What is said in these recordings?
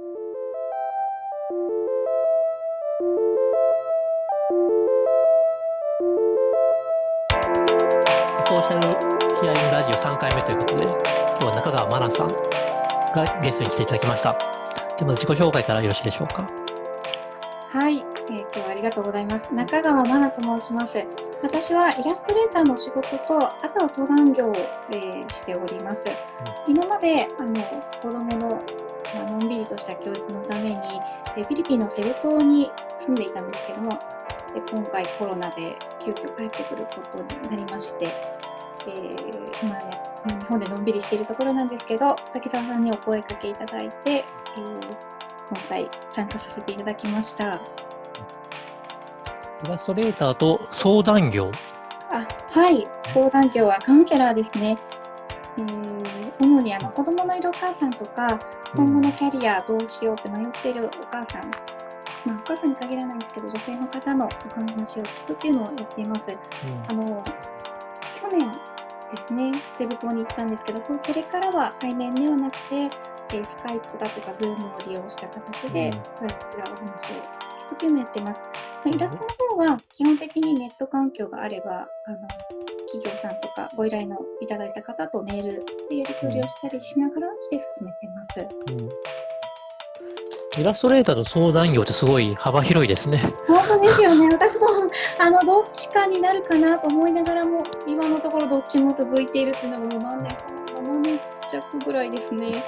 ソーシャルヒアリングラジオ3回目ということで、今日は中川真奈さんがゲストに来ていただきました。でまず自己紹介からよろしいでしょうか。はい、えー今日はありがとうございます。中川真奈と申します。私はイラストレーターの仕事と、あとは相談業を、えーしております。今まであの子供の、まあのんびりとした教育のために、えーフィリピンのセブ島に住んでいたんですけども、で今回コロナで急遽帰ってくることになりまして、えー今ね、日本でのんびりしているところなんですけど、滝沢さんにお声かけいただいて、えー今回参加させていただきました。イラストレーターと相談業。あはい、相談業はカウンセラーですね。えー主にあの子供のいるお母さんとか、今後のキャリアどうしようって迷っているお母さん、まあ、お母さんに限らないんですけど、女性の方のお話を聞くっていうのをやっています。あの去年ですね、セブ島に行ったんですけど、それからは対面ではなくて、えースカイプだとか、ズームを利用した形で、うんこちらお話を聞くっていうのをやってます。まあイラストの方は基本的にネット環境があれば、あの企業さんとかご依頼のいただいた方とメールでやり取りをしたりしながらして進めてます。うんイラストレーターと相談業ってすごい幅広いですね。本当ですよね。私もあのどっちかになるかなと思いながらも、今のところどっちも続いているっていうのがもう何年かな、7年弱ぐらいですね。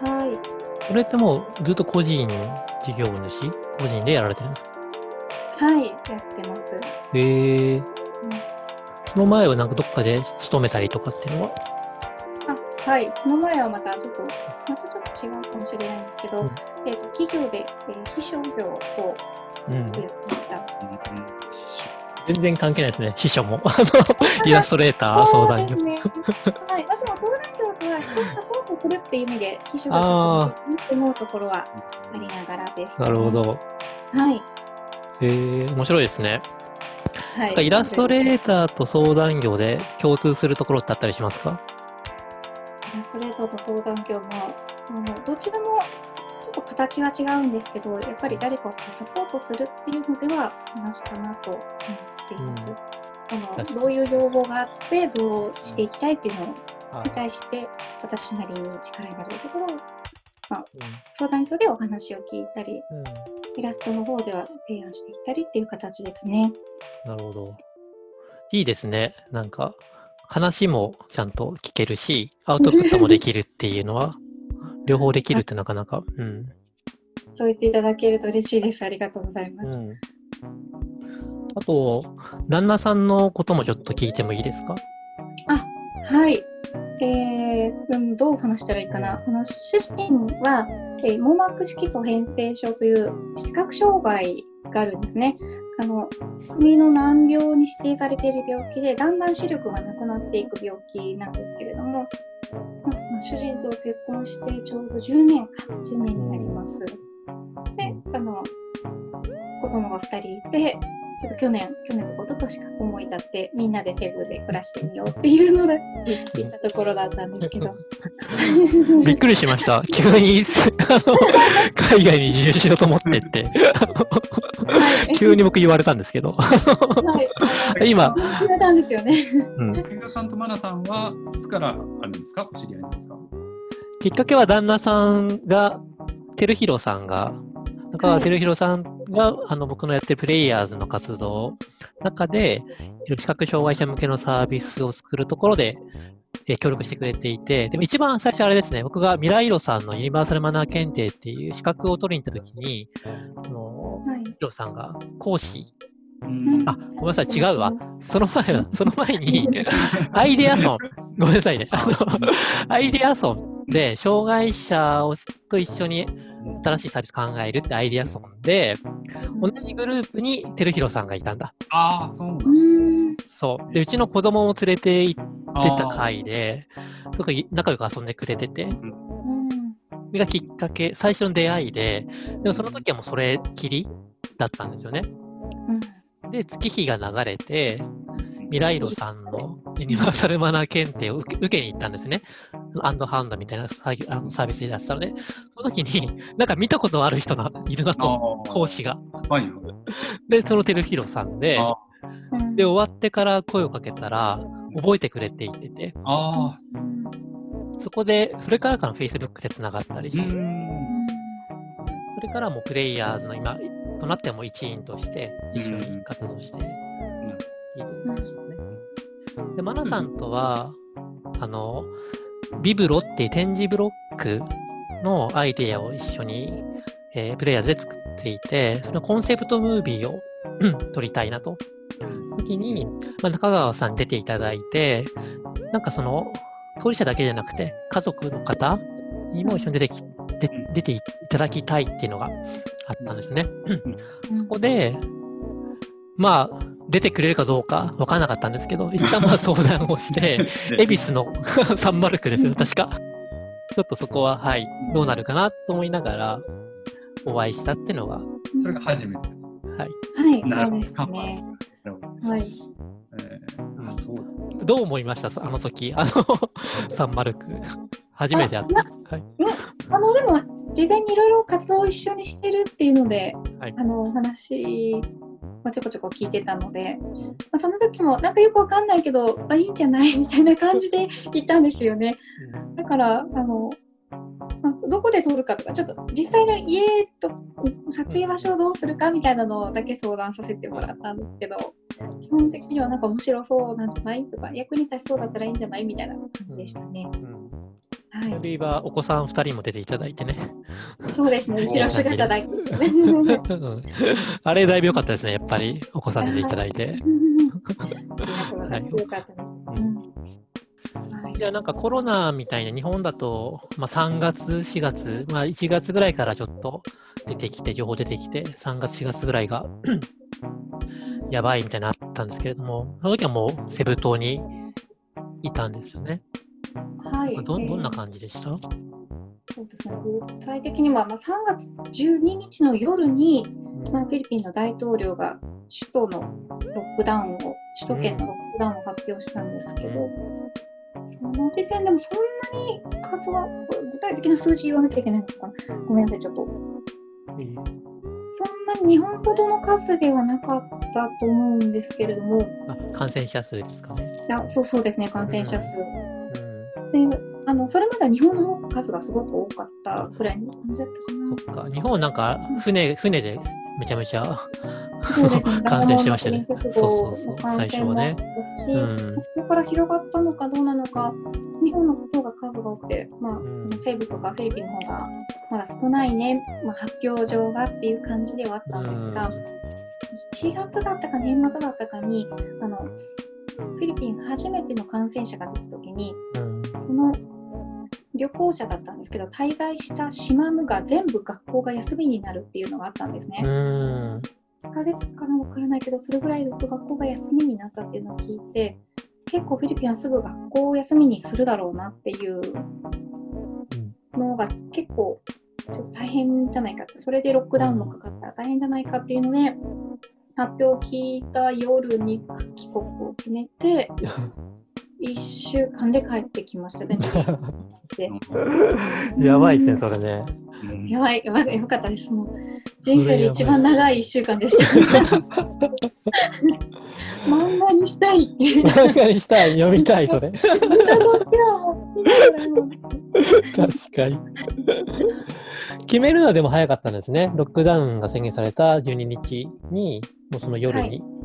はい。これってもうずっと個人事業主個人でやられてるんですか？はい、やってます。へえうんその前はなんかどっかで勤めたりとかっていうのは？あはい、その前はまたちょっと、またちょっと違うかもしれないんですけど、うんえっ、と、企業で、えー秘書業とうんやってました。全然関係ないですね。秘書も。あのイラストレーター、相談業。はい、まあ、でも相談業とは人をサポートするっていう意味で、秘書がちょっと思うところはありながらです、なるほ。ど。はい。へえ面白いですね。はい。イラストレーターと相談業で共通するところってあったりしますか？イラストレーターと相談業も、あのどちらもちょっと形は違うんですけど、やっぱり誰かをサポートするっていうのでは同じかなと思っています。うん。あのどういう要望があって、どうしていきたいっていうのにはい対して、私なりに力になれるところをうん。相談業でお話を聞いたり、うんイラストの方では提案していったりっていう形ですね。なるほど。いいですね。なんか、話もちゃんと聞けるし、アウトプットもできるっていうのは、両方できるってなかなか、うん。そう言っていただけると嬉しいです。ありがとうございます。うん。あと、旦那さんのこともちょっと聞いてもいいですか？はい。えーうん、どう話したらいいかな。あの主人は、えー網膜色素変性症という視覚障害があるんですね。あの国の難病に指定されている病気で、だんだん視力がなくなっていく病気なんですけれども、まあ、その主人と結婚してちょうど10年か、10年になります。で、あの、子供が2人いて、ちょっと去年、去年とか一昨年か思い立って、みんなでセブで暮らしてみようっていうので、行ったところだったんですけど。びっくりしました。急に、あの、海外に移住しようと思ってって、はい。急に僕言われたんですけど。はい。今、決めたんですよね。うん、さんとマナさんはいつからあるんですか？お知り合いなんですか？きっかけは旦那さんが、照弘さんが、中川さんが、あの僕のやってるプレイヤーズの活動の中で、視覚障害者向けのサービスを作るところで、えー協力してくれていて、でも一番最初あれですね、僕が未来色さんのユニバーサルマナー検定っていう資格を取りに行った時に、あの、はい。ヒロさんが講師、うんあ、ごめんなさい、違うわ。その前は、その前に、アイデアソン、ごめんなさいね。あの、アイデアソンで、障害者をと一緒に新しいサービス考えるってアイデアソンで、同じグループに照弘さんがいたんだ。ああ、そうなんうです。そう。で、うちの子供を連れて行ってた回で、すごく仲良く遊んでくれてて、うん。それがきっかけ、最初の出会いで、でもその時はもうそれきりだったんですよね。うん。で、月日が流れて、未来路さんのユニバーサルマナー検定を受け受けに行ったんですね。アンドハンドみたいなサービスでやってたので、その時に、なんか見たことある人がいるなと、あ講師が。あ。はいはい。で、そのテルヒロさんで、で、終わってから声をかけたら、覚えてくれて言ってて、あそこで、それからかの Facebook で繋がったりして、ん。それからもうプレイヤーズの今となっても一員として一緒に活動しているんですよね。で、マナさんとは、あの、ビブロっていう展示ブロックのアイデアを一緒に、えープレイヤーズで作っていて、そのコンセプトムービーをうん撮りたいなと。時に、まあ、中川さんに出ていただいて、なんかその、当事者だけじゃなくて、家族の方にも一緒に出てきで出ていただきたいっていうのがあったんですね。うんそこで、まあ、出てくれるかどうか分からなかったんですけど、一旦まあ相談をして、恵比寿の サンマルクですよ、確か。ちょっとそこは、はい、どうなるかなと思いながら、お会いしたっていうのが、それが初めて。はい。はい、なるほど。そうですね。。なるほど。はい。えー、あ、そうだ。どう思いました？あの時、あの、サンマルク。初めて会った。はい。あの、でも、事前にいろいろ活動を一緒にしてるっていうので、はいあの、お話はちょこちょこ聞いてたので、まあ、その時も、なんかよくわかんないけど、あ、いいんじゃないみたいな感じで 言ったんですよね。だから、あの、どこで撮るかとか、ちょっと実際の家と撮影場所をどうするかみたいなのだけ相談させてもらったんですけど、基本的にはなんか面白そうなんじゃないとか、役に立ちそうだったらいいんじゃないみたいな感じでしたね。うんはあるいはお子さん2人も出ていただいてね。い。そうですね、後ろ姿だけ。うんあれだいぶ良かったですね、やっぱり。お子さん出ていただいて。じゃあなんかコロナみたいな日本だと、まあ、3月、4月、まあ、1月ぐらいからちょっと出てきて、情報出てきて、3月、4月ぐらいが やばいみたいになったんですけれども、その時はもうセブ島にいたんですよね。はい。どどんなじ感じでした、そうですね。具体的には、まあ、3月12日の夜に、まあ、フィリピンの大統領が首都のロックダウンを、首都圏のロックダウンを発表したんですけど、その時点でもそんなに数は、具体的な数字言わなきゃいけないのかな。ごめんなさい、ちょっと。えーそんなに日本ほどの数ではなかったと思うんですけれども、感染者数ですか？ね。や、そうそうですね、感染者数。うんで、あの、それまでは日本の方が数がすごく多かったくらいの感じだったかな。そっか、日本なんか船、船でめちゃめちゃ 感染してましたね。そうそうそう。最初はね。うん。そこから広がったのかどうなのか、日本の方が数が多くて、まあ、ん。西部とかフィリピンの方がまだ少ないね、まあ、発表状がっていう感じではあったんですが、1月だったか年末だったかに、あの、フィリピン初めての感染者が出た時に、うんその旅行者だったんですけど、滞在した島が全部学校が休みになるっていうのがあったんですね。うん。1ヶ月かなわからないけど、それぐらいずっと学校が休みになったっていうのを聞いて、結構フィリピンはすぐ学校を休みにするだろうなっていうのが結構ちょっと大変じゃないかって、それでロックダウンもかかったら大変じゃないかっていうので、発表を聞いた夜に帰国を決めて、1週間で帰ってきました、全。やばいですね、それね。うんやばい、やばい、やばかったです。もう人生で一番長い1週間でした。漫画にしたい。漫画にしたい、読みたい、それ。確かに。決めるのはでも早かったんですね。ロックダウンが宣言された12日に、もうその夜に。ううーん、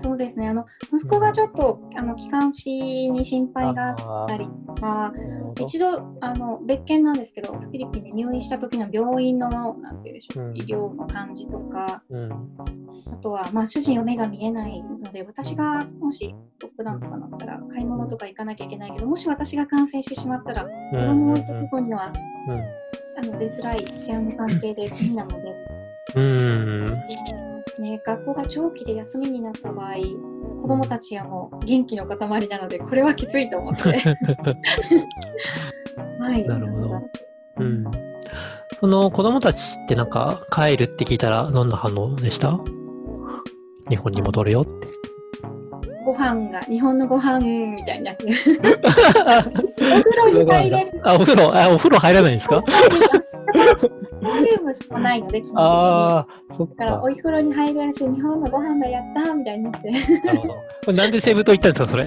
そうですね。あの、息子がちょっと、あの、気管支に心配があったりとか、一度、あの、別件なんですけど、フィリピンで入院した時の病院の、なんていうんでしょう、うん医療の感じとか、うん。あとは、まあ、主人は目が見えないので、私がもしロックダウンとかなったら、買い物とか行かなきゃいけないけど、もし私が感染してしまったら、子供を置いたところには、うん。あの、出づらい治安の関係で無理なので、うん。ね、学校が長期で休みになった場合、子供たちはもう元気の塊なので、これはきついと思って。はい。なるほどうん。その子供たちってなんか帰るって聞いたらどんな反応でした？日本に戻るよって。ご飯が、日本のご飯みたいにな。お風呂に入れる。あ、お風呂、あ、お風呂入らないんですか？ボリュームしかないので、基本的に。ああ、そっだから、かお。風呂に入れるし、日本のご飯がやったみたいになって。なんでセブ島行ったんですか、それ？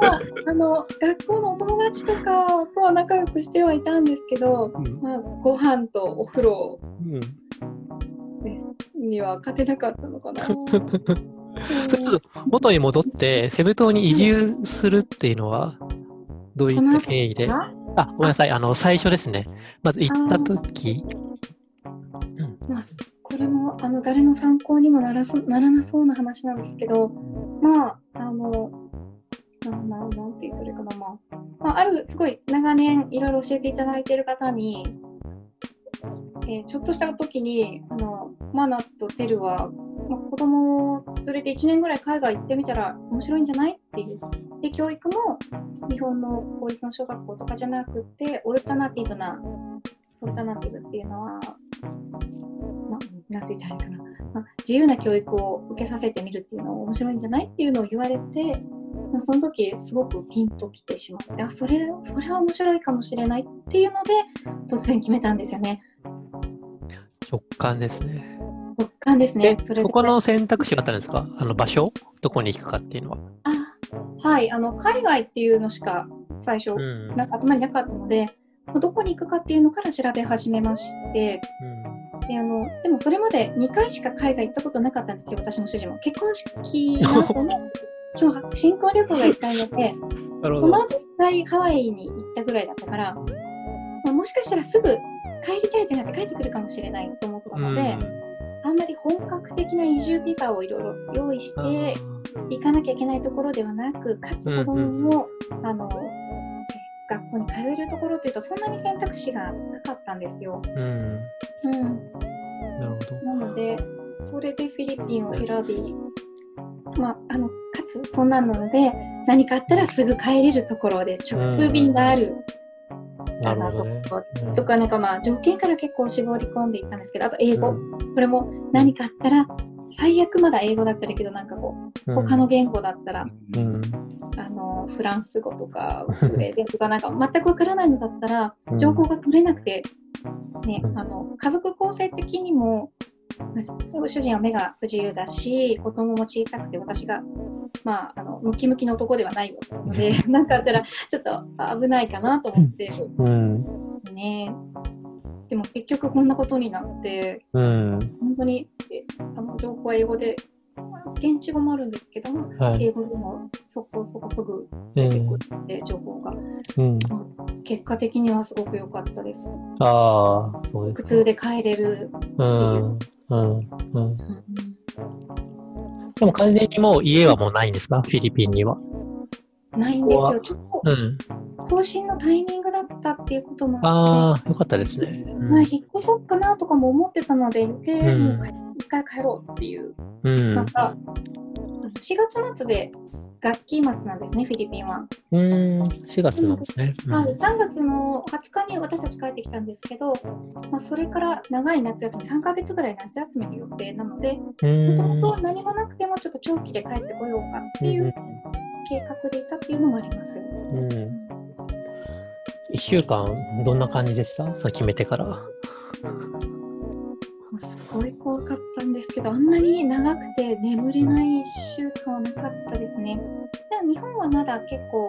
まあ、あの、学校のお友達とかとは仲良くしてはいたんですけど、うんまあ、ご飯とお風呂うんですには勝てなかったのかな。それちょっと元に戻って、セブ島に移住するっていうのは、どういった経緯で？ああ、ごめんなさい。あの、最初ですね。まず行った時まあ、これもあの誰の参考にもならそならなそうな話なんですけど、まあ、あの、なななんて言ったらいいかな、まあ、まあ、あるすごい長年いろいろ教えていただいている方に、えーちょっとした時に、あのマナとテルは、まあ、子供を連れて1年ぐらい海外行ってみたら面白いんじゃないっていう。で、教育も日本の公立の小学校とかじゃなくて、オルタナティブな、オルタナティブっていうのは、ななんて言ったらいいかな、まあ、自由な教育を受けさせてみるっていうのは面白いんじゃないっていうのを言われて、まあその時すごくピンときてしまって、あ、それ、それは面白いかもしれないっていうので、突然決めたんですよね。直感ですね。直感ですね。それでここの選択肢があったんですか？あの場所？どこに行くかっていうのは。あはい、あの海外っていうのしか最初、うん。なんか頭になかったので、まあどこに行くかっていうのから調べ始めまして、であのでもそれまで2回しか海外行ったことなかったんですよ、私も主人も。結婚式の後に、今日は新婚旅行が1回目で、なるその後1回ハワイに行ったぐらいだったから、まあ、もしかしたらすぐ帰りたいってなって帰ってくるかもしれないと思ったので、あんまり本格的な移住ビザをいろいろ用意して行かなきゃいけないところではなく、かつ子供も、あの学校に通えるところというと、そんなに選択肢がなかったんですよ。うん。うん、なるほど。なので、それでフィリピンを選び、まあ、あのかつそんなので、何かあったらすぐ帰れるところで、直通便があるなあのとるほどね。とか、なんかまあ、条件から結構絞り込んでいったんですけど、あと英語、うん。これも何かあったら、最悪まだ英語だったらけど、なんかこう、他の言語だったら、うん。あのフランス語とかスウェーデンとかなんか全くわからないのだったらうん。情報が取れなくて、ねうん。あの家族構成的にもまあご主人は目が不自由だし子供も小さくて私が、まあ、あのムキムキの男ではないので なんかあったらちょっと危ないかなと思ってうん。ねでも結局こんなことになってうん。本当にえあの情報は英語で現地語もあるんですけどもはい。英語でもそこそこすぐう出てくん。るって情報がうん。結果的にはすごく良かったです。ああ、そうです。普通で帰れる。うん。うん。うん。うんでも完全にもう家はもうないんですか？フィリピンには。ないんですよ。ちょっとうん。更新のタイミングだったっていうこともあっああ、よかったですね。て、まあ、引っ越そうかなとかも思ってたので、で、うんもう帰一回帰ろうっていう。うん。また、4月末で学期末なんですね、フィリピンは。うん。4月なんですね。うんはい、3月の20日に私たち帰ってきたんですけど、まあ、それから長い夏休み、3ヶ月ぐらい夏休みの予定なので、うんもともと何もなくてもちょっと長期で帰ってこようかっていう計画でいたっていうのもあります。うん。1週間、どんな感じでした？さ決めてから。もうすごい怖かったんですけど、あんなに長くて眠れない1週間はなかったですね。でも日本はまだ結構、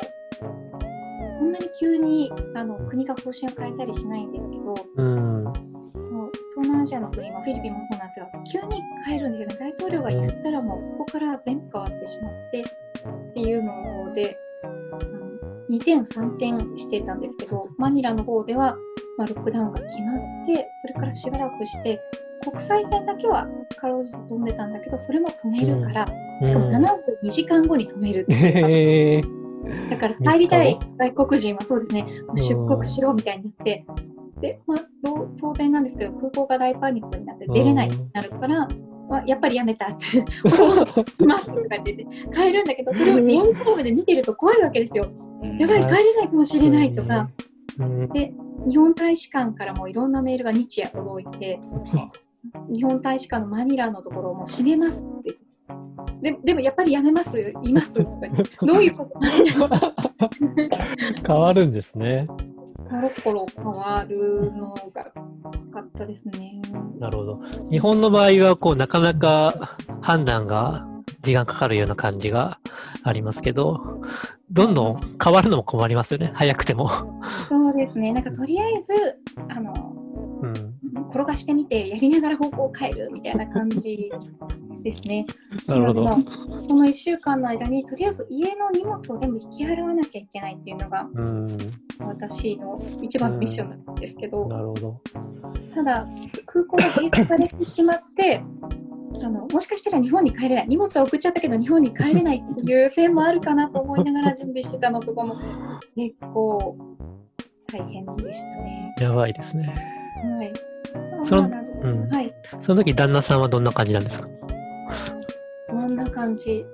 そんなに急にあの国が方針を変えたりしないんですけど、うん。もう東南アジアの国、まあフィリピンもそうなんですが、急に変えるんだけど、大統領が言ったらもうそこから全部変わってしまってっていうので、あの2点、3点してたんですけど、マニラの方では、まあ、ロックダウンが決まって、それからしばらくして、国際線だけはかろうじて飛んでたんだけど、それも止めるから、しかも72時間後に止めるっていう。だから帰りたい外国人はそうですね、出国しろみたいになって、で、まあ、どう当然なんですけど、空港が大パニックになって出れないになるから、まあ、やっぱりやめたって、ますとかって言って帰るんだけど、それをリアルタイムで見てると怖いわけですよ。やばい、帰れないかもしれないとか、うん。で、日本大使館からもいろんなメールが日夜届いて、日本大使館のマニラのところをもう閉めますって。ででもやっぱりやめます？います？どういうこと？なんだ変わるんですね。コロコロ変わるのが分かったですね。なるほど。日本の場合は、こう、なかなか判断が時間かかるような感じがありますけど、どんどん変わるのも困りますよね。早くても。そうですね。なんかとりあえずあのうん。転がしてみてやりながら方向を変えるみたいな感じ ですね。なるほどこの1週間の間にとりあえず家の荷物を全部引き払わなきゃいけないっていうのがうん。私の一番のミッションなんですけど、なるほど。ただ空港が閉鎖されてしまってあのもしかしたら日本に帰れない荷物は送っちゃったけど日本に帰れないっていう線もあるかなと思いながら準備してたのとかも 結構大変でしたね。やばいですね。はい。そのまあうん。はい。その時、旦那さんはどんな感じなんですか？どんな感じ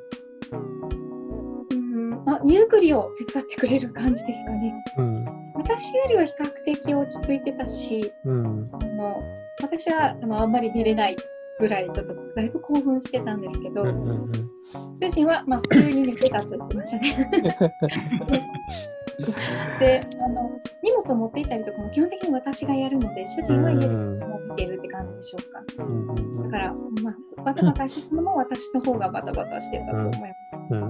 うん、あ、荷造りを手伝ってくれる感じですかね。うん。私よりは比較的落ち着いてたし、うん。あの私はあのあんまり寝れないぐらいちょっとだいぶ興奮してたんですけど、うんうんうん。主人はまあ普通に寝てたと言ってましたね。であの荷物を持っていたりとかも基本的に私がやるので主人は家でもう見てるって感じでしょうか。うんうんだから、まあ、バタバタしてたのも私の方がバタバタしてたと思います。うん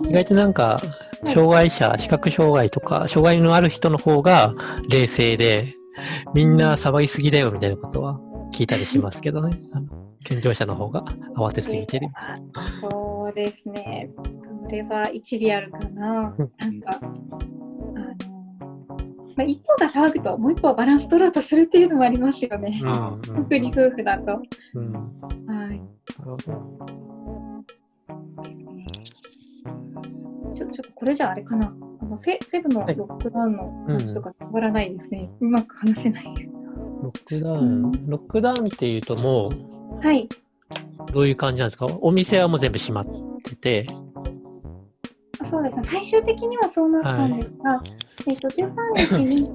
うん、意外となんか、障害者、視覚障害とか、障害のある人の方が冷静で、みんな騒ぎすぎだよみたいなことは聞いたりしますけどね。健常者の方が慌てすぎてる。そうですね。それは一理あるかな。なんか、あの、まあ、一方が騒ぐと、もう一方はバランス取ろうとするっていうのもありますよね。うん特に夫婦だと。うんうんはい。ですね。ちょちょっとこれじゃああれかな。あのセセブのロックダウンの話とか変わらないですね。うまく話せない。ロックダウン、ロックダウンっていうともう、はい。どういう感じなんですか？お店はもう全部閉まってて、そうですね。最終的にはそうなったんですが、えっと13日に、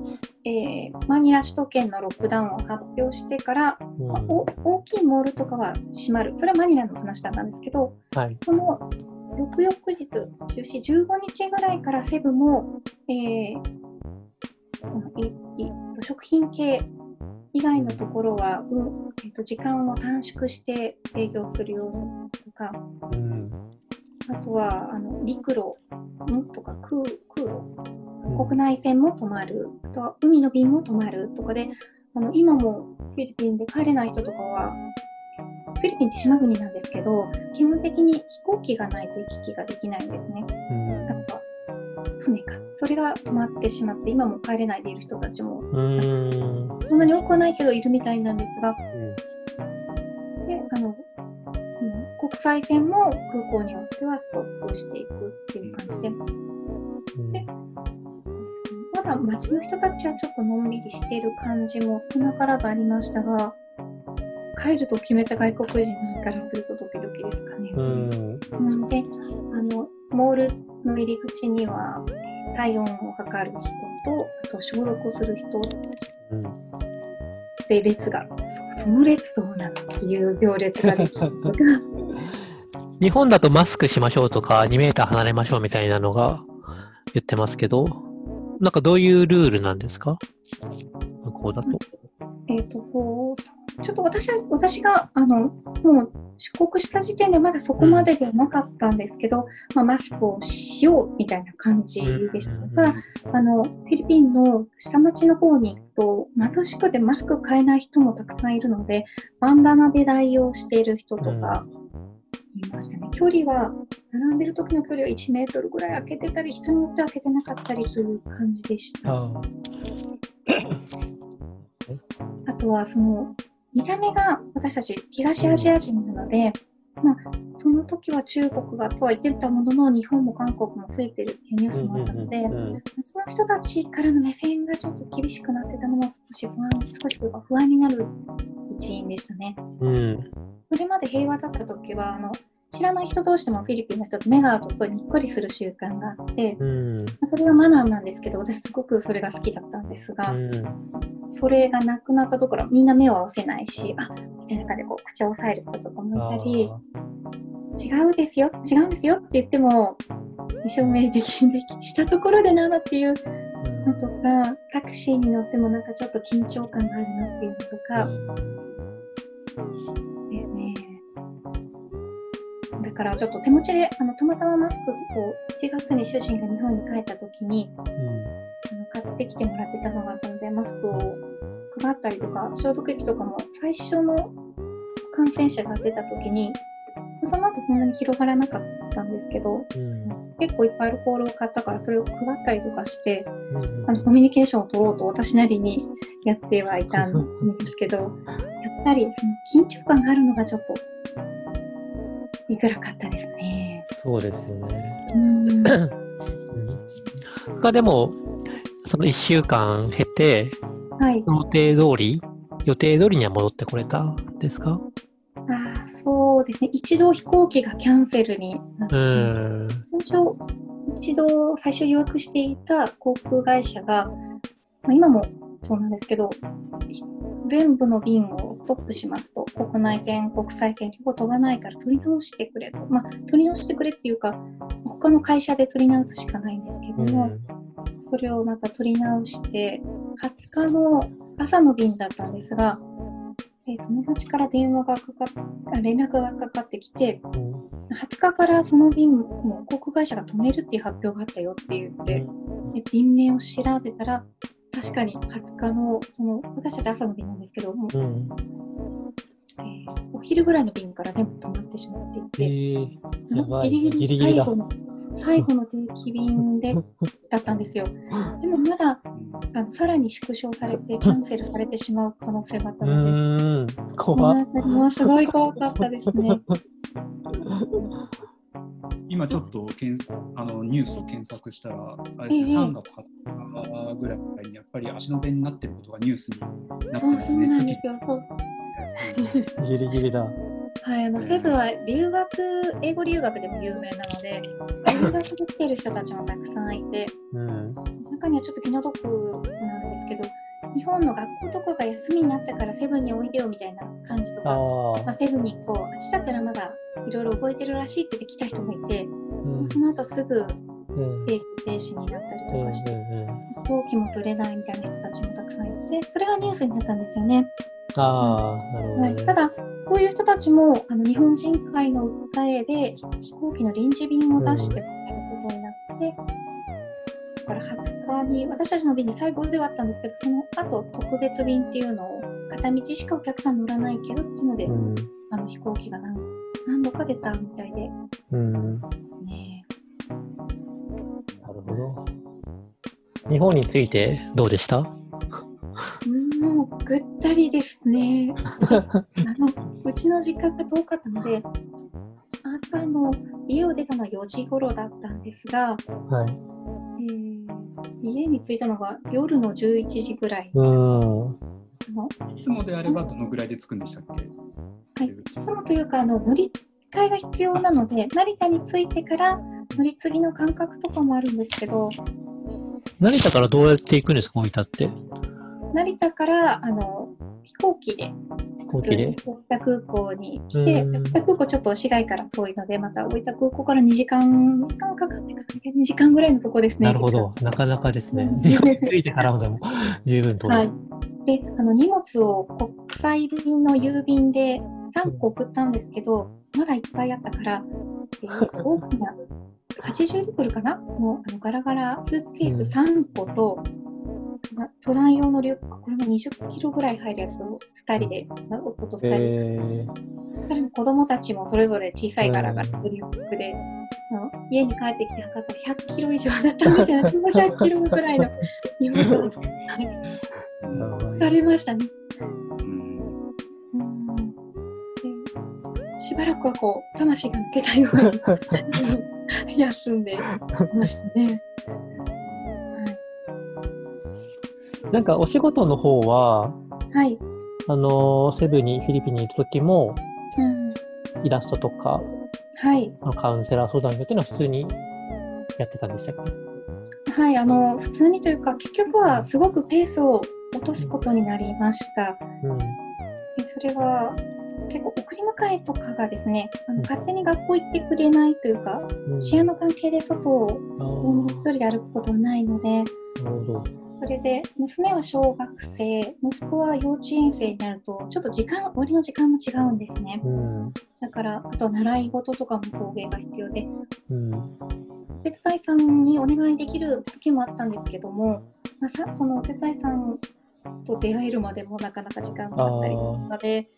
えーマニラ首都圏のロックダウンを発表してから、うんまあお大きいモールとかは閉まる。それはマニラの話だったんですけど、はい。この翌々日、中止15日ぐらいからセブも、えーいい食品系以外のところは、うんえーと時間を短縮して営業するようにとか、うんあとはあの陸路んとか空空路、うん。国内線も止まる、あとは海の便も止まるとかで、あの今もフィリピンで帰れない人とかは、フィリピンって島国なんですけど、基本的に飛行機がないと行き来ができないんですね。うん。なんか船か。それが止まってしまって、今も帰れないでいる人たちも、うん。そんなに多くはないけどいるみたいなんですが、うん。で、あの、うん国際線も空港によってはストップしていくっていう感じで、でまだ街の人たちはちょっとのんびりしている感じも少なからずありましたが、帰ると決めた外国人からするとドキドキですかね。うん。なので、あの、モールの入り口には、体温を測る人と、あと消毒をする人。うん。で列が、そその列どうなのっていう行列ができるとか、日本だとマスクしましょうとか、2メーター離れましょうみたいなのが言ってますけど、なんかどういうルールなんですか？向こうだと。えっと、こう、ちょっと私は、私が、あの、もう出国した時点でまだそこまでではなかったんですけど、まあ、マスクをしようみたいな感じでした。ただ、あの、フィリピンの下町の方に行くと、貧しくてマスク買えない人もたくさんいるので、バンダナで代用している人とかいましたね。距離は、並んでる時の距離は1メートルぐらい空けてたり、人によっては空けてなかったりという感じでした。ああとはその見た目が私たち東アジア人なので、まあ、その時は中国がとは言ってたものの日本も韓国も増えてるっていうニュースもあったので、うんその人たちからの目線がちょっと厳しくなってたのも少し不安少し不安になる一因でしたね。うん。それまで平和だった時はあの知らない人同士でもフィリピンの人と目が合うとすごいにっこりする習慣があって、うん。まあそれがマナーなんですけど私すごくそれが好きだったんですが、うんそれがなくなったところみんな目を合わせないしあみたいな感じでこう口を押さえる人とかもいたり違うですよ違うんですよって言っても証明できできしたところでなのっていうのとかタクシーに乗ってもなんかちょっと緊張感があるなっていうのとか、ですね。だからちょっと手持ちであのたまたまマスクを1月に主人が日本に帰った時にってきてもらってたのがあったのでマスクを配ったりとか消毒液とかも最初の感染者が出た時にその後そんなに広がらなかったんですけど、結構いっぱいアルコールを買ったからそれを配ったりとかして、あのコミュニケーションを取ろうと私なりにやってはいたんですけどやっぱりその緊張感があるのがちょっと見づらかったですね。そうですよね。うん他でも、その1週間経て、はい、予定通り、予定通りには戻ってこれたんですか？あーそうですね一度飛行機がキャンセルになっうてしま。最初、一度最初予約していた航空会社が、まあ、今もそうなんですけど、ひ全部の便をストップしますと、国内線、国際線、両方飛ばないから取り直してくれと。まあ、取り直してくれっていうか、他の会社で取り直すしかないんですけども、それをまた取り直して、20日の朝の便だったんですが、えー友達から電話がかかっあ連絡がかかってきて、20日からその便も航空会社が止めるっていう発表があったよって言って、で便名を調べたら、確かに20日の、その私たち朝の便なんですけども、うん。えーお昼ぐらいの便から全部止まってしまっていて、えー、ギリギリ最後の最後の定期便でだったんですよ。でもまだあのさらに縮小されてキャンセルされてしまう可能性があったうので、怖っすごい怖かったですね。今ちょっとけんあのニュースを検索したら、あれですね、ええ3月20日ぐらいにやっぱり足の弁になってることがニュースになってそうますね。そうなんですよ。そ う ギリギリだ。はい、あのセブは留学、英語留学でも有名なので、留学で来てる人たちもたくさんいて、うん。中にはちょっと気の毒なんですけど、日本の学校とかが休みになったからセブンにおいでよみたいな感じとあか、まあ、あ。セブンに行こう、あっちだったらまだいろいろ覚えてるらしいって言って来た人もいて、うんその後すぐうん。定期停止になったりとかして、うん飛行機も取れないみたいな人たちもたくさんいて、それがニュースになったんですよね。ああ、なるほどはい、ね。ただ、こういう人たちもあの日本人会の訴えでひ飛行機の臨時便を出してもらえることになって、だから20日に私たちの便で最後ではあったんですけど、その後特別便っていうのを片道しかお客さん乗らないけどっていうので、うん。あの飛行機が何何度か出たみたいで、うん。ね、なるほど。日本についてどうでした？もうぐったりですね。ちの実家が遠かったので、朝の家を出たのは4時頃だったんですが、はい。えー家に着いたのが夜の11時ぐらい。うあん。のいつもであればどのぐらいで着くんでしたっけ？はい、いつもというかあの乗り換えが必要なので、成田に着いてから乗り継ぎの間隔とかもあるんですけど、成田からどうやって行くんですか、大分って？成田からあの飛行機で飛行機で？大分空港に来て、うん大分空港ちょっと市街から遠いので、また大分空港から2時間、2時間かかってかかって2時間ぐらいのとこですね。なるほど。なかなかですねうん。日本についてからもでも十分と。はい。で、あの荷物を国際便の郵便で3個送ったんですけど、まだいっぱいあったから、えー大きな80リットルかな？のあのガラガラスーツケース3個と、な登山用のリュック、これも20キロぐらい入るやつを2人で、まあ夫と2人で、え2人の子供たちもそれぞれ小さいガラガラのリュックで、家に帰ってきて測ったら100キロ以上だったみたいな、100キロぐらいの荷物をー、なるほどねされましたね。しばらくはこう魂が抜けたように 休んでましたね。なんかお仕事の方は、はい。あのセブンにフィリピンにいる時も、うん、イラストとか、はい。カウンセラー相談所っていうのは普通にやってたんでしたっけ？はい。あの、普通にというか、結局はすごくペースを落とすことになりました。うん。でそれは結構送り迎えとかがですね、あのうん勝手に学校行ってくれないというか、うんシェアの関係で外を一ー人で歩くことはないので、なるほど。それで娘は小学生、息子は幼稚園生になると、ちょっと時間、終わりの時間も違うんですね。うん。だから、あと習い事とかも送迎が必要で、うん。お手伝いさんにお願いできる時もあったんですけども、まあ、さそのお手伝いさんと出会えるまでもなかなか時間がかかったりとかで、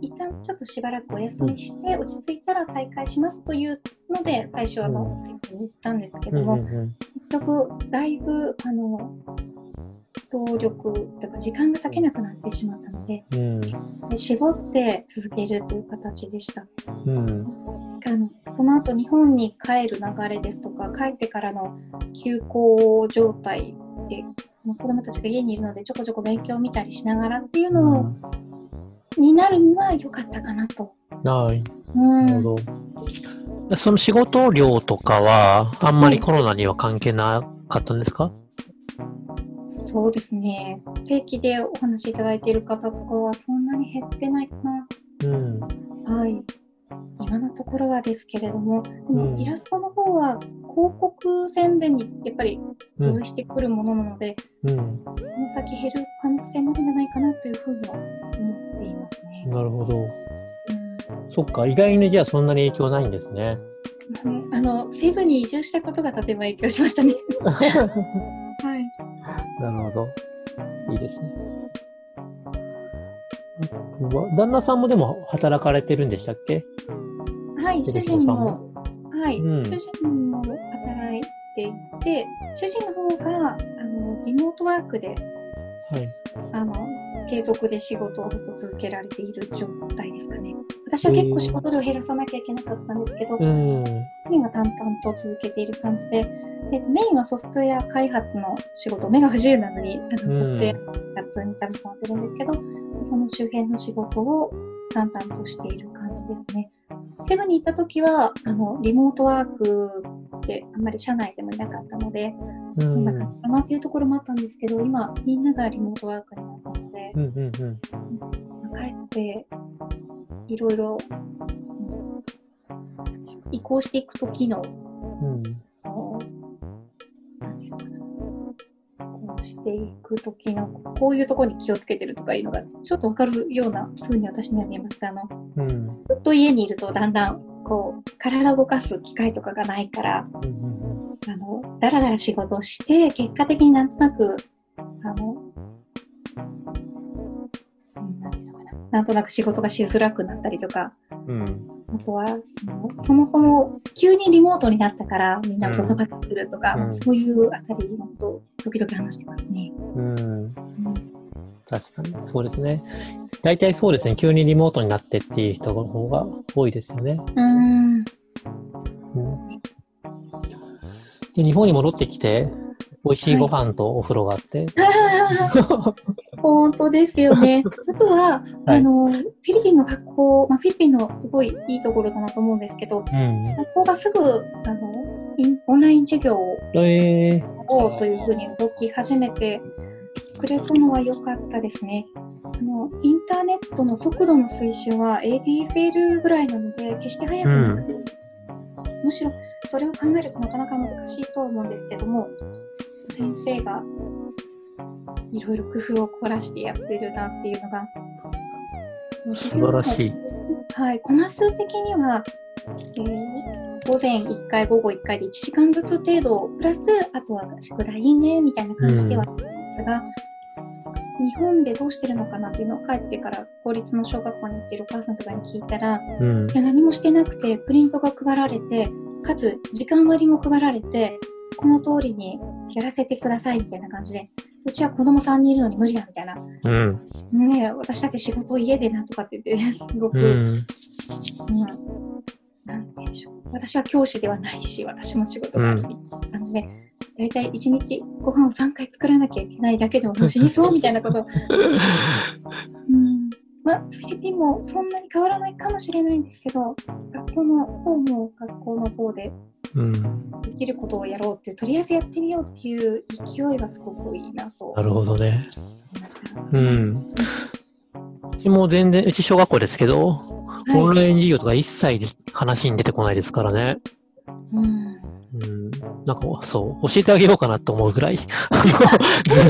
一旦ちょっとしばらくお休みして、落ち着いたら再開しますというので、最初あの、うんセットに行ったんですけうん。ども、うん。結局、だいぶ、あの、労力とか時間が割けなくなってしまったので、うん。で絞って続けるという形でした。うん。あのその後日本に帰る流れですとか帰ってからの休校状態で子どもたちが家にいるのでちょこちょこ勉強を見たりしながらっていうのを、になるには良かったかなと。はい。その仕事量とかは、あんまりコロナには関係なかったんですか？そうですね定期でお話しいただいている方とかはそんなに減ってないかうん。な。はい今のところはですけれども、でうんもイラストの方は広告宣伝にやっぱりうん付随してくるものなので、うん。この先減る可能性もあるんじゃないかなというふうには思っていますね。なるほど。うんそっか、意外にじゃあそんなに影響ないんですね。うんあの、西部に移住したことがとても影響しましたね。はい。なるほど。いいですね。旦那さんもでも働かれてるんでしたっけ？はい、主人も、はい、うん主人も働いていて、主人の方が、あの、リモートワークで、はい。あの、継続で仕事をずっと続けられている状態ですかね。私は結構仕事量を減らさなきゃいけなかったんですけど、うん。主人は淡々と続けている感じで、えっとメインはソフトウェア開発の仕事、目が不自由なのに、あのソうんフトウェア開発に携わってるんですけど、その周辺の仕事を淡々としている感じですね。セブンに行った時は、あの、リモートワークであんまり社内でもいなかったので、うこんな感ん。じかなっていうところもあったんですけど、今、みんながリモートワークになったので、うん。うん。うん。帰って、いろいろ、うん移行していく時のうん。ていくときの、こういうところに気をつけてるとかいうのが、ちょっとわかるような風に私には見えます。あの、うん。ずっと家にいるとだんだん、こう、体を動かす機会とかがないから、うん。あの、だらだら仕事をして、結果的になんとなく、あの、うんなんていうのかな、なんとなく仕事がしづらくなったりとか、うん。あとはその、そもそも急にリモートになったからみんなをドタバタするとか、うんそういうあたりのことを時々話してますね。うん。うん確かに。そうですね。大体そうですね。急にリモートになってっていう人の方が多いですよね。うーん。うんで、日本に戻ってきて、美味しいご飯とお風呂があって。本当ですよね。あとは、はいあの、フィリピンの学校、まあ、フィリピンのすごいいいところだなと思うんですけど、うん。学校がすぐ、あの、オンライン授業をえうというふうに動き始めてくれたのは良かったですね。あのインターネットの速度の推進は ADSL ぐらいなので、決して速くなく、むしろそれを考えるとなかなか難しいとは思うんですけども、先生がいろいろ工夫を凝らしてやってるなっていうのが、素晴らしい。はい、コマ数的には、えー午前1回、午後1回で1時間ずつ程度、プラス、あとは宿題ね、みたいな感じではあるんですが、日本でどうしてるのかなっていうのを帰ってから公立の小学校に行ってるお母さんとかに聞いたら、うんい。や何もしてなくて、プリントが配られて、かつ時間割も配られて、この通りにやらせてくださいみたいな感じで、うちは子供3人いるのに無理だみたいな。うん。ねえ、私だって仕事を家でなんとかって言って、すごく、うん。うんなんでしょう。私は教師ではないし、私も仕事がある感じで、だいたい1日ご飯を3回作らなきゃいけないだけでも死にそうみたいなことを。うんまあ、フィリピンもそんなに変わらないかもしれないんですけど、学校の方も学校の方でうん。できることをやろうっていうとりあえずやってみようっていう勢いはすごくいいなとなるほどね。うん。うちも全然、うち小学校ですけど、はいオンライン授業とか一切話に出てこないですからね。うんうん。なんか、そう、教えてあげようかなと思うぐらい、ズ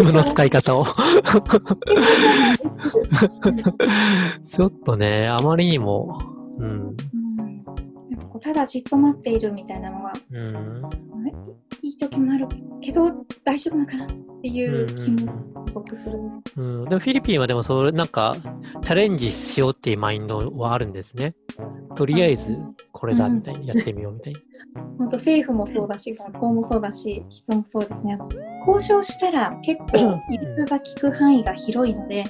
ームの使い方を。ちょっとね、あまりにも、うん。ただじっと待っているみたいなのはうん。いい時もあるけど大丈夫なのかなっていう気もすごくする。うん、でもフィリピンはでもそれなんかチャレンジしようっていうマインドはあるんですね。とりあえずこれだみたいにやってみようみたいな。本当政府もそうだし学校もそうだし人もそうですね。交渉したら結構理由が効く範囲が広いので、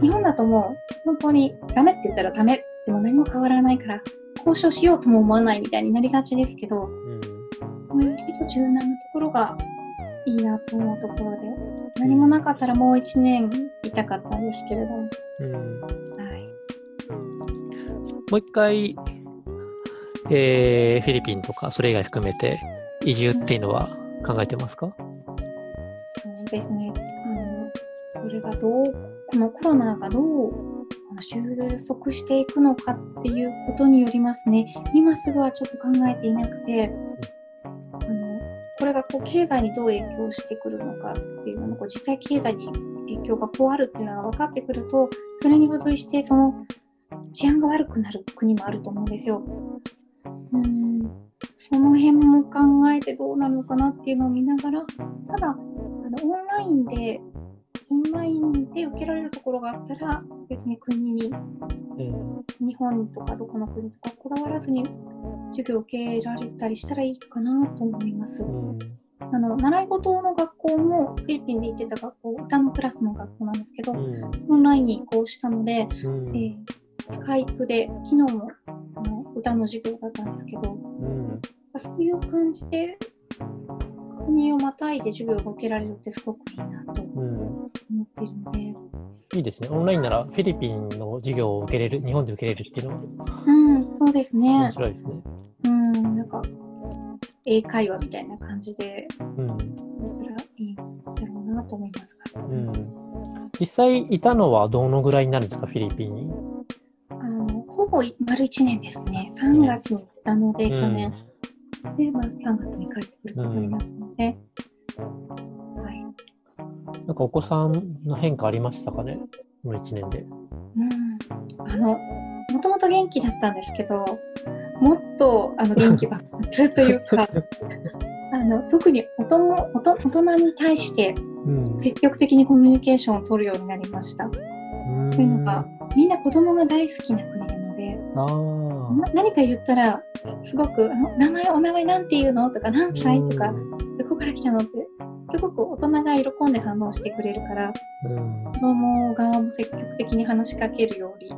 日本だともう本当にダメって言ったらダメでも何も変わらないから交渉しようとも思わないみたいになりがちですけど、うん。割と柔軟なところがいいなと思うところで何もなかったらもう1年いたかったんですけれども、うん。はい、もう一回、えーフィリピンとかそれ以外含めて移住っていうのは考えてますか？そうですね。あのこれがどうこのコロナがどう収束していくのかっていうことによりますね。今すぐはちょっと考えていなくて。あのこれがこう経済にどう影響してくるのかっていうのこう実体経済に影響がこうあるっていうのが分かってくるとそれに付随してその治安が悪くなる国もあると思うんですよ。うん。その辺も考えてどうなのかなっていうのを見ながらただあのオンラインでオンラインで受けられるところがあったら別に国にうん日本とかどこの国とかこだわらずに授業を受けられたりしたらいいかなと思います。うん。あの習い事の学校もフィリピンで行ってた学校歌のクラスの学校なんですけど、うん。オンラインに移行したので、うん。えースカイプで昨日もあの歌の授業だったんですけどうん。そういう感じで国をまたいで授業が受けられるってすごくいいなとうん。思っているので、いいですね。オンラインならフィリピンの授業を受けれる、日本で受けれるっていうのはうん、そうですね面。白いですね。うん、なんか英会話みたいな感じで、うんだからいいんだろうなと思いますが。うん実際いたのはどのぐらいになるんですか、フィリピンに？あのほぼ丸1年ですね。3月に行ったので、去年。で、まあ、3月に帰ってくることになったので、はい。なんかお子さんの変化ありましたかね、この1年で。うん。あの、もともと元気だったんですけど、もっとあの元気爆発 というか、あの特に大人大人大人に対してうん。積極的にコミュニケーションを取るようになりました。というのが、みんな子供が大好きな国なので、あな何か言ったら、すごく、あの名前、お名前なんて言うの？とか、何ー歳？とか、どこから来たの？って、すごく大人が喜んで反応してくれるから、うん子供側も積極的に話しかけるように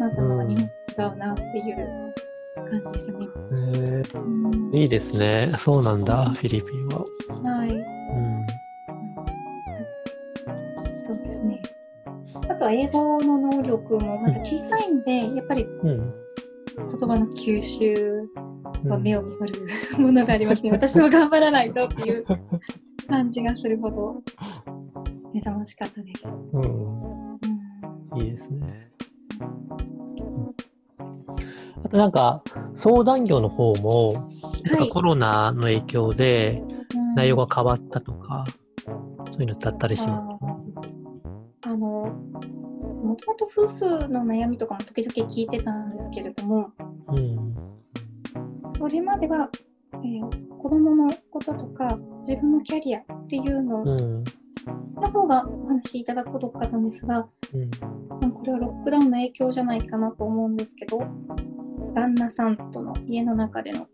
なったのが日本と違うなっていう感じでしたね。へーうんいいですね。そうなんだ、フィリピンは。はい。うんそうですね。あとは英語の能力もまだ小さいんで、やっぱりうん言葉の吸収うんは目を見張るものがありますね。私も頑張らないとっていう感じがするほど。目覚ましかったです。うん。うん。いいですね。あとなんか、相談業の方も、なんかコロナの影響で内容が変わったとか、そういうのってあったりしますあの、もともと夫婦の悩みとかも時々聞いてたんですけれども、うん。それまでは、えー子供のこととか自分のキャリアっていうのうん。の方がお話しいただくことが多かったんですが、うん。まあこれはロックダウンの影響じゃないかなと思うんですけど、旦那さんとの家の中での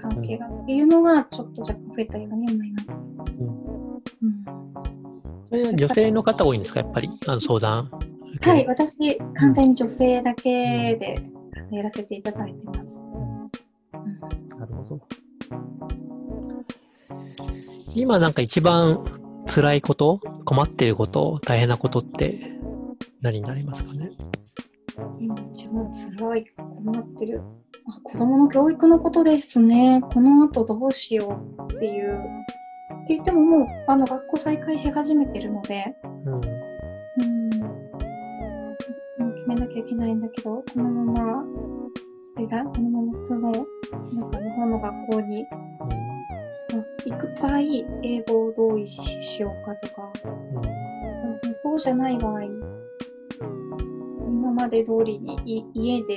関係がっていうのがちょっと若干増えたように思います。うんうんそれは女性の方多いんですか、やっぱり、あの相談。はい、私、完全に女性だけでやらせていただいてます。うんなるほど。今なんか一番辛いこと、困ってること、大変なことって何になりますかね？今一番辛い、困ってる。あ子供の教育のことですね。この後どうしようっていう。って言ってももうあの学校再開し始めてるので、うん。うん、もう決めなきゃいけないんだけど、このまま、あれだ、このまま普通の、なんか日本の学校に、まあ行く場合、英語をどう意識しようかとか、うん。うんそうじゃない場合、今まで通りにい家で、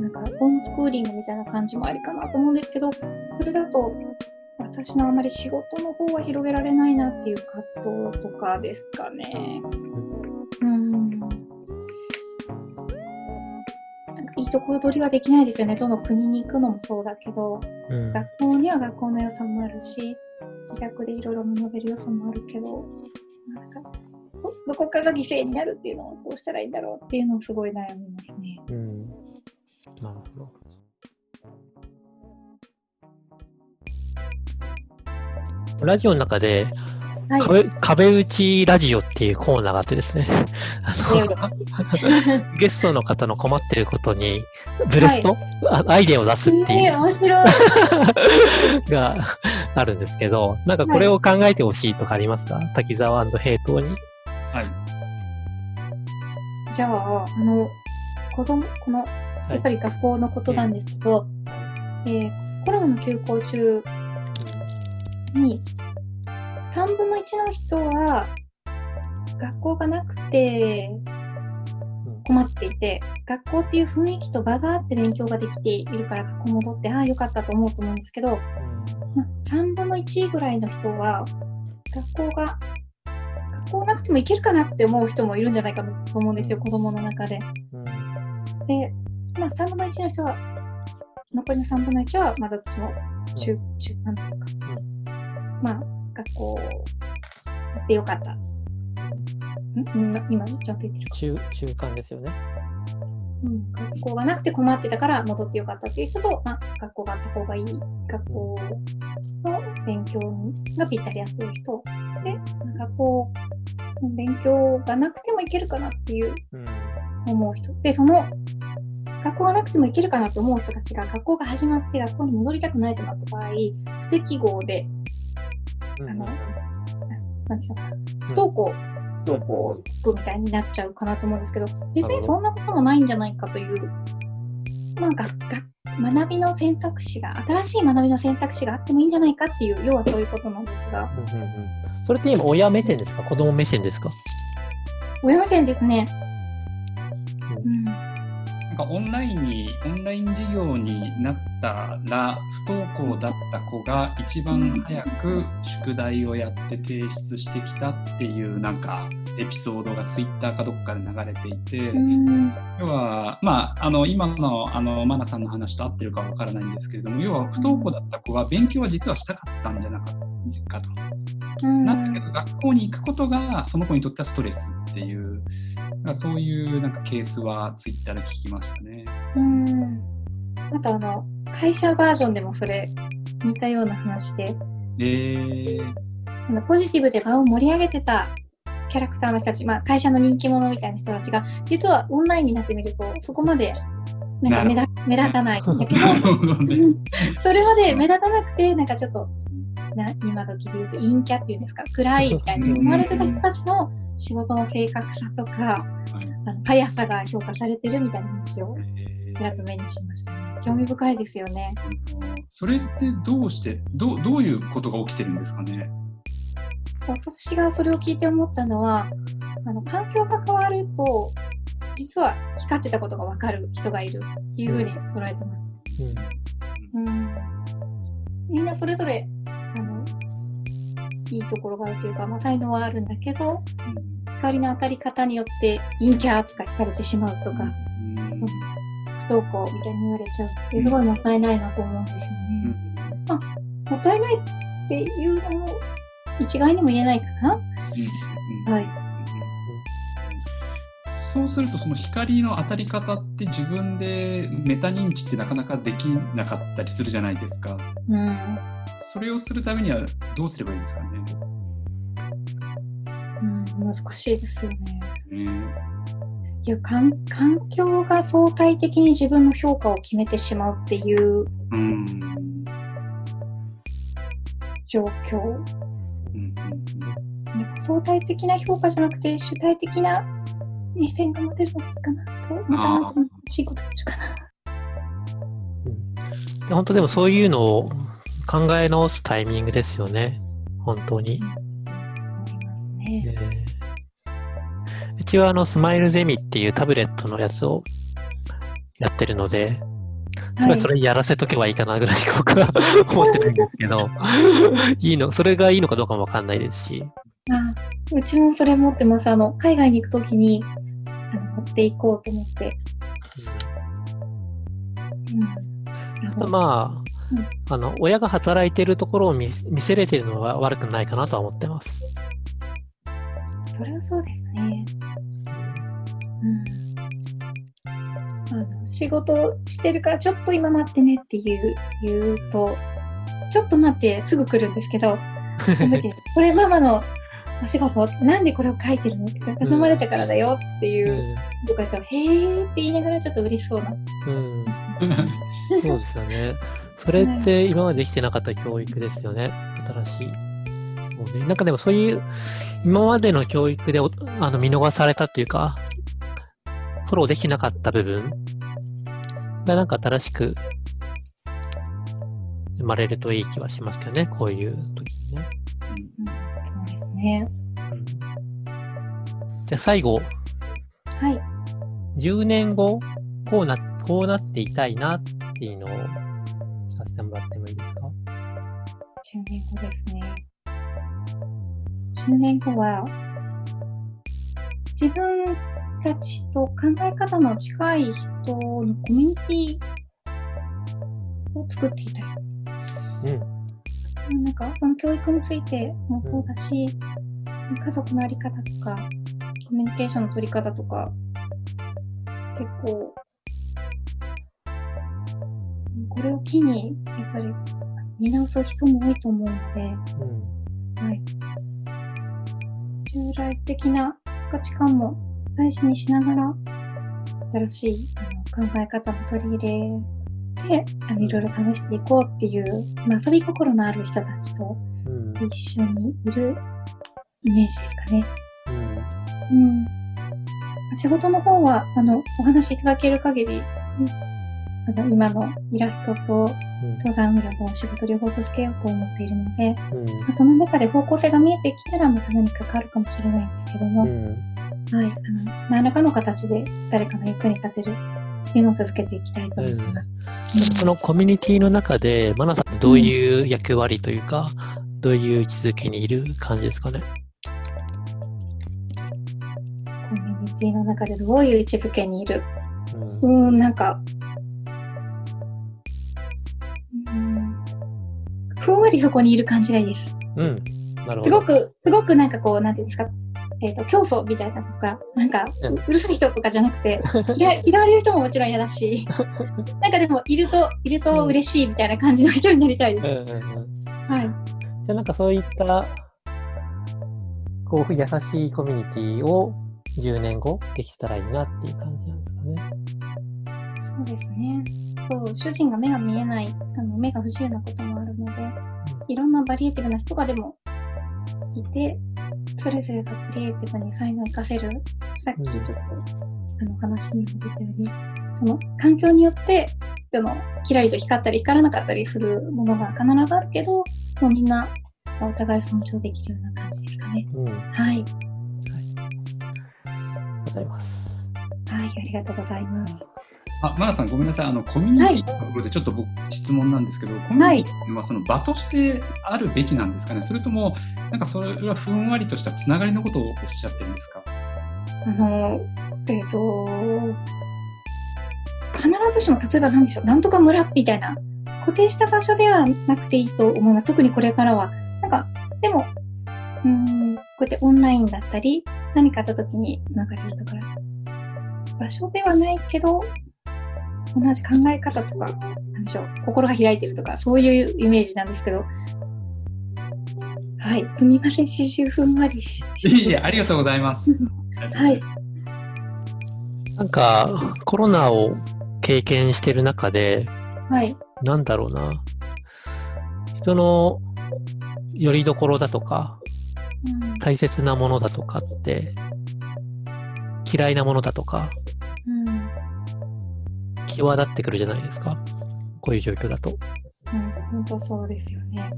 なんかホームスクーリングみたいな感じもありかなと思うんですけど、それだと、私のあまり仕事の方は広げられないなっていう葛藤とかですかね。うん。なんかいいところ取りはできないですよね。どの国に行くのもそうだけど、うん。学校には学校の良さもあるし、自宅でいろいろ学べる良さもあるけど、なんか、そどこかが犠牲になるっていうのをどうしたらいいんだろうっていうのをすごい悩みますね。うん。なるほど。ラジオの中で、はい。壁壁打ちラジオっていうコーナーがあってですね、あの ゲストの方の困ってることに、ブレスト、あアイデアを出すっていう面白い。があるんですけど、なんかこれを考えてほしいとかありますか、滝沢平等に。はい。じゃあ、あの、子供、この、やっぱり学校のことなんですけど、えーコロナの休校中に、3分の1の人は、学校がなくて困っていて、学校っていう雰囲気と場があって勉強ができているから学校戻って、ああ、よかったと思うと思うんですけど、まあ、3分の1ぐらいの人は、学校が、学校なくてもいけるかなって思う人もいるんじゃないかなと思うんですよ、子供の中で。うんで、まあ、3分の1の人は、残りの3分の1は、まだどっちも中、中間というか、まあ、学校やってよかった。ん？今、今ちゃんと言ってるか。中中間ですよね。うん、学校がなくて困ってたから戻ってよかったっていう人と、まあ、学校があった方がいい、学校の勉強がぴったりやってる人、で、学校、勉強がなくてもいけるかなっていううん思う人。で、その、学校がなくてもいけるかなと思う人たちが、学校が始まって学校に戻りたくないとなった場合、不適合で、うん。あの、なんていうの不登校、不登校みたいになっちゃうかなと思うんですけど、別にそんなこともないんじゃないかという、まあ、がが学びの選択肢が、新しい学びの選択肢があってもいいんじゃないかっていう、要はそういうことなんですが、うんうんうん。それって今親目線ですか？子供目線ですか？親目線ですね。うん。なんかオンラインに、オンライン授業になったら、不登校だった子が一番早く宿題をやって提出してきたっていうなんかエピソードがツイッターかどっかで流れていて、うん。要は、まあ、あの今のあのマナさんの話と合ってるかわからないんですけれども、要は不登校だった子は勉強は実はしたかったんじゃなかったかと。うんなんだけど学校に行くことがその子にとってはストレスっていう、そういうなんかケースはツイッターで聞きましたね。うん。あとあの、会社バージョンでもそれ似たような話で、えー、あのポジティブで場を盛り上げてたキャラクターの人たち、まあ会社の人気者みたいな人たちが、実はオンラインになってみると、そこまでなんか目立目立たないんだけど。それまで目立たなくて、なんかちょっと、な今時で言うと陰キャっていうんですか、暗いみたいに思われてた人たちの仕事の正確さとか、あの速さが評価されてるみたいな話をえちらっと目にしましたね。興味深いですよね。ーそれってどうしてどう、どういうことが起きてるんですかね？私がそれを聞いて思ったのは、あの環境が変わると、実は光ってたことが分かる人がいるっていうふうに捉えてます。うん、みんなそれぞれいいところがあるというか、まあ、才能はあるんだけど、光の当たり方によって陰キャーとか聞かれてしまうとか、うん不登校みたいに言われちゃうってすごいもったいないなと思うんですよね。もったいないっていうのも一概にも言えないかな。はい。そうするとその光の当たり方って自分でメタ認知ってなかなかできなかったりするじゃないですか。うん。それをするためにはどうすればいいんですかね？うん、難しいですよね。ねいや環環境が相対的に自分の評価を決めてしまうっていううん。状況。うんうんなんか相対的な評価じゃなくて主体的な目線が持てるのがいいかなと、またなんか仕事するかな。で本当でもそういうのを考え直すタイミングですよね。本当に。思いますね。ねうちはあのスマイルゼミっていうタブレットのやつをやってるので、とりあえずそれやらせとけばいいかなぐらいしか僕は 思ってないんですけど、いいの、それがいいのかどうかもわかんないですし。あうちもそれ持ってます。あの、海外に行くときに、持っていこうと思って。うん。あとまあ、あの、親が働いてるところを見見せれてるのは悪くないかなとは思ってます。それはそうですね。うん。あの、仕事してるからちょっと今待ってねって言う、言うと、ちょっと待ってすぐ来るんですけど、これママのお仕事なんでこれを書いてるの？って頼まれたからだよっていう、とか言ったら、へーって言いながらちょっと嬉しそうな。うん、そうですよね。それって今までできてなかった教育ですよね。新しい。そうね、なんかでもそういう今までの教育でおあの見逃されたというか、フォローできなかった部分がなんか新しく生まれるといい気はしますけどね、こういう時にね。うん、ね。うんじゃあ最後、はい。10年後、こうな、こうなっていたいなっていうのを聞かせてもらってもいいですか？10年後ですね。10年後は、自分たちと考え方の近い人のコミュニティを作っていたい。うん。なんか、その教育についてもそうだし、家族のあり方とか、コミュニケーションの取り方とか、結構、これを機に、やっぱり見直す人も多いと思うので、うん。はい。従来的な価値観も大事にしながら、新しいあの考え方も取り入れて、あのいろいろ試していこうっていう、まあ、遊び心のある人たちとうん。一緒にいるイメージですかね。うん。うん。仕事の方は、あの、お話しいただける限り、うんあの今のイラストと登山裏のお仕事両方続けようと思っているので、うん。まあその中で方向性が見えてきたらまた何か変わるかもしれないんですけども、うん。はい、あの、何らかの形で誰かの役に立てるっていうのを続けていきたいと思います。そのコミュニティの中で、マナさんってどういう役割というか、どういう位置づけにいる感じですかね？コミュニティの中でどういう位置づけにいる？うんうーん、なんか、うーん、ふんわりそこにいる感じがいいです。うん。なるほど。すごく、すごくなんかこう、なんていうんですか、えっ、と、競争みたいなのとか、なんかうるさい人とかじゃなくて、嫌い 嫌われる人ももちろん嫌だし、なんかでも、いると、いると嬉しいみたいな感じの人になりたいです。うんうんうん。はい。じゃあなんかそういった、こう、優しいコミュニティを10年後できたらいいなっていう感じなんですかね。そうですね。そう、主人が目が見えない、あの目が不自由なこともあるので、いろんなバリエーティブな人がでもいて、それぞれがクリエイティブに才能を活かせる。さっきちょっと、あの話にも出たように、その環境によって、そのキラリと光ったり光らなかったりするものが必ずあるけど、もうみんなお互い尊重できるような感じですかね。うん。はい。ございます。はい、ありがとうございます。あ、マナさん、ごめんなさい。あの、コミュニティのところでちょっと僕、質問なんですけど、コミュニティはその場としてあるべきなんですかねそれとも、なんかそれはふんわりとしたつながりのことをおっしゃってるんですか？あの、えっ、と、必ずしも、例えば何でしょう、なんとか村みたいな、固定した場所ではなくていいと思います。特にこれからは。なんか、でも、うーん、こうやってオンラインだったり、何かあった時につながれるとか、場所ではないけど、同じ考え方とか、なんでしょう、心が開いてるとか、そういうイメージなんですけど、はい、すみません、刺繍ふんわりし。いえいえ、ありがとうございます。はい。なんか、コロナを経験してる中で、はい。なんだろうな。人の拠り所だとか、うん大切なものだとかって、嫌いなものだとか、うん際立ってくるじゃないですか。こういう状況だと。うん、本当そうですよね。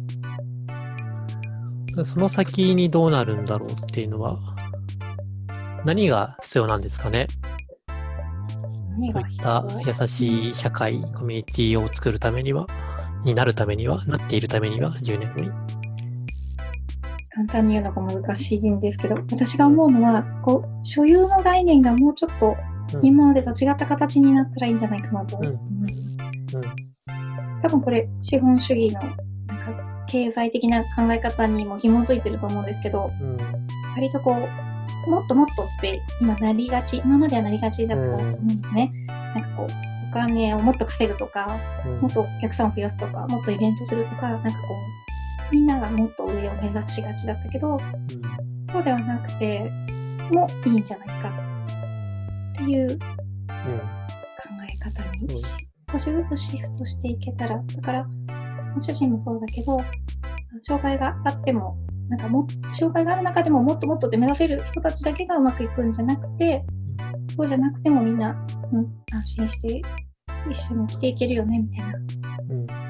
その先にどうなるんだろうっていうのは、何が必要なんですかね？そういった優しい社会、コミュニティを作るためには、になるためには、なっているためには、10年後に。簡単に言うのが難しいんですけど、私が思うのは、こう、所有の概念がもうちょっとうん今までと違った形になったらいいんじゃないかなと思います。うん。多分これ、資本主義の、なんか、経済的な考え方にも紐づいてると思うんですけど、うん。割とこう、もっともっとって今なりがち、今まではなりがちだったと思うんですね。なんかこう、お金をもっと稼ぐとか、うん。もっとお客さんを増やすとか、もっとイベントするとか、なんかこう、みんながもっと上を目指しがちだったけど、そうではなくて、もういいんじゃないかいう考え方にう。ん少しずつシフトしていけたら、だから、主人もそうだけど、障害があっても、なんかもっ障害がある中でももっともっとって目指せる人たちだけがうまくいくんじゃなくて、そうじゃなくてもみんな、うん、安心して一緒に生きていけるよね、みたいな。うん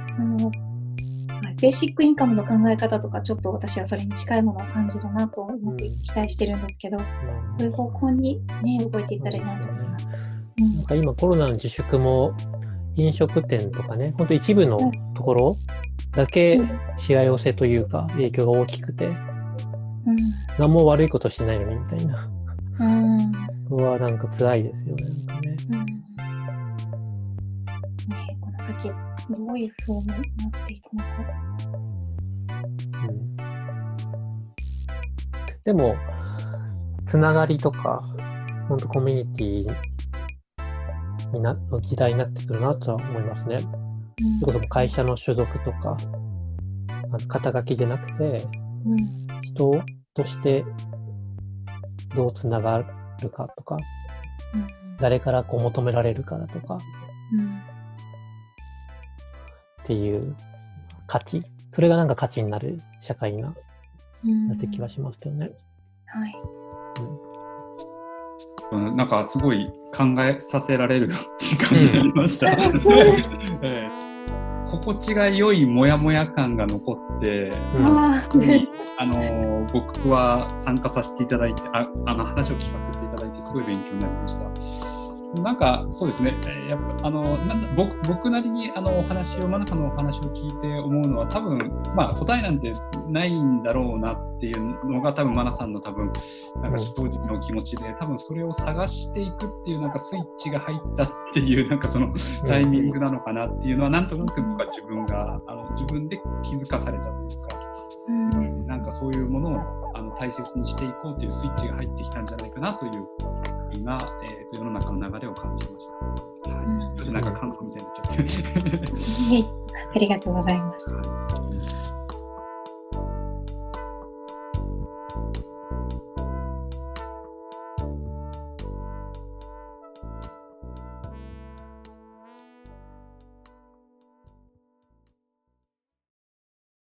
ベーシックインカムの考え方とか、ちょっと私はそれに近いものを感じるなと思って期待してるんですけど、そういう方向にね、動いていったらいいなと思います。なんか今コロナの自粛も飲食店とかね、ほんと一部のところだけうんしわ寄せというか影響が大きくて、何も悪いことしてないのにみたいな。うん。はなんか辛いですよね。なんかねうん。ねこの先、どういう風になっていくのか。うんでも、つながりとか、本当コミュニティになの時代になってくるなとは思いますね。それこそ会社の所属とか、あの肩書きじゃなくて、うん。うん。人としてどうつながるかとか、うん。誰からこう求められるかだとかうん。っていう価値、それがなんか価値になる？社会になって気はしますけどね。はい。うんなんかすごい考えさせられる時間になりました。ええ心地が良いモヤモヤ感が残って、うん。あの僕は参加させていただいてああの話を聞かせていただいてすごい勉強になりました。なんかそうですね、えーやっぱあのなんだ僕僕なりにあのお話を、マナさんのお話を聞いて思うのは、多分まあ答えなんてないんだろうなっていうのが、多分マナさんの多分なんか正直の気持ちで、多分それを探していくっていうなんかスイッチが入ったっていう なんかそのタイミングなのかなっていうのは、なんとなく僕は自分があの自分で気づかされたというか。うん。なんかそういうものをあの大切にしていこうというスイッチが入ってきたんじゃないかなというふうな、えー、と世の中の流れを感じました。はい、うんすいませんなんか感想みたいになっちゃって。ありがとうございます。はい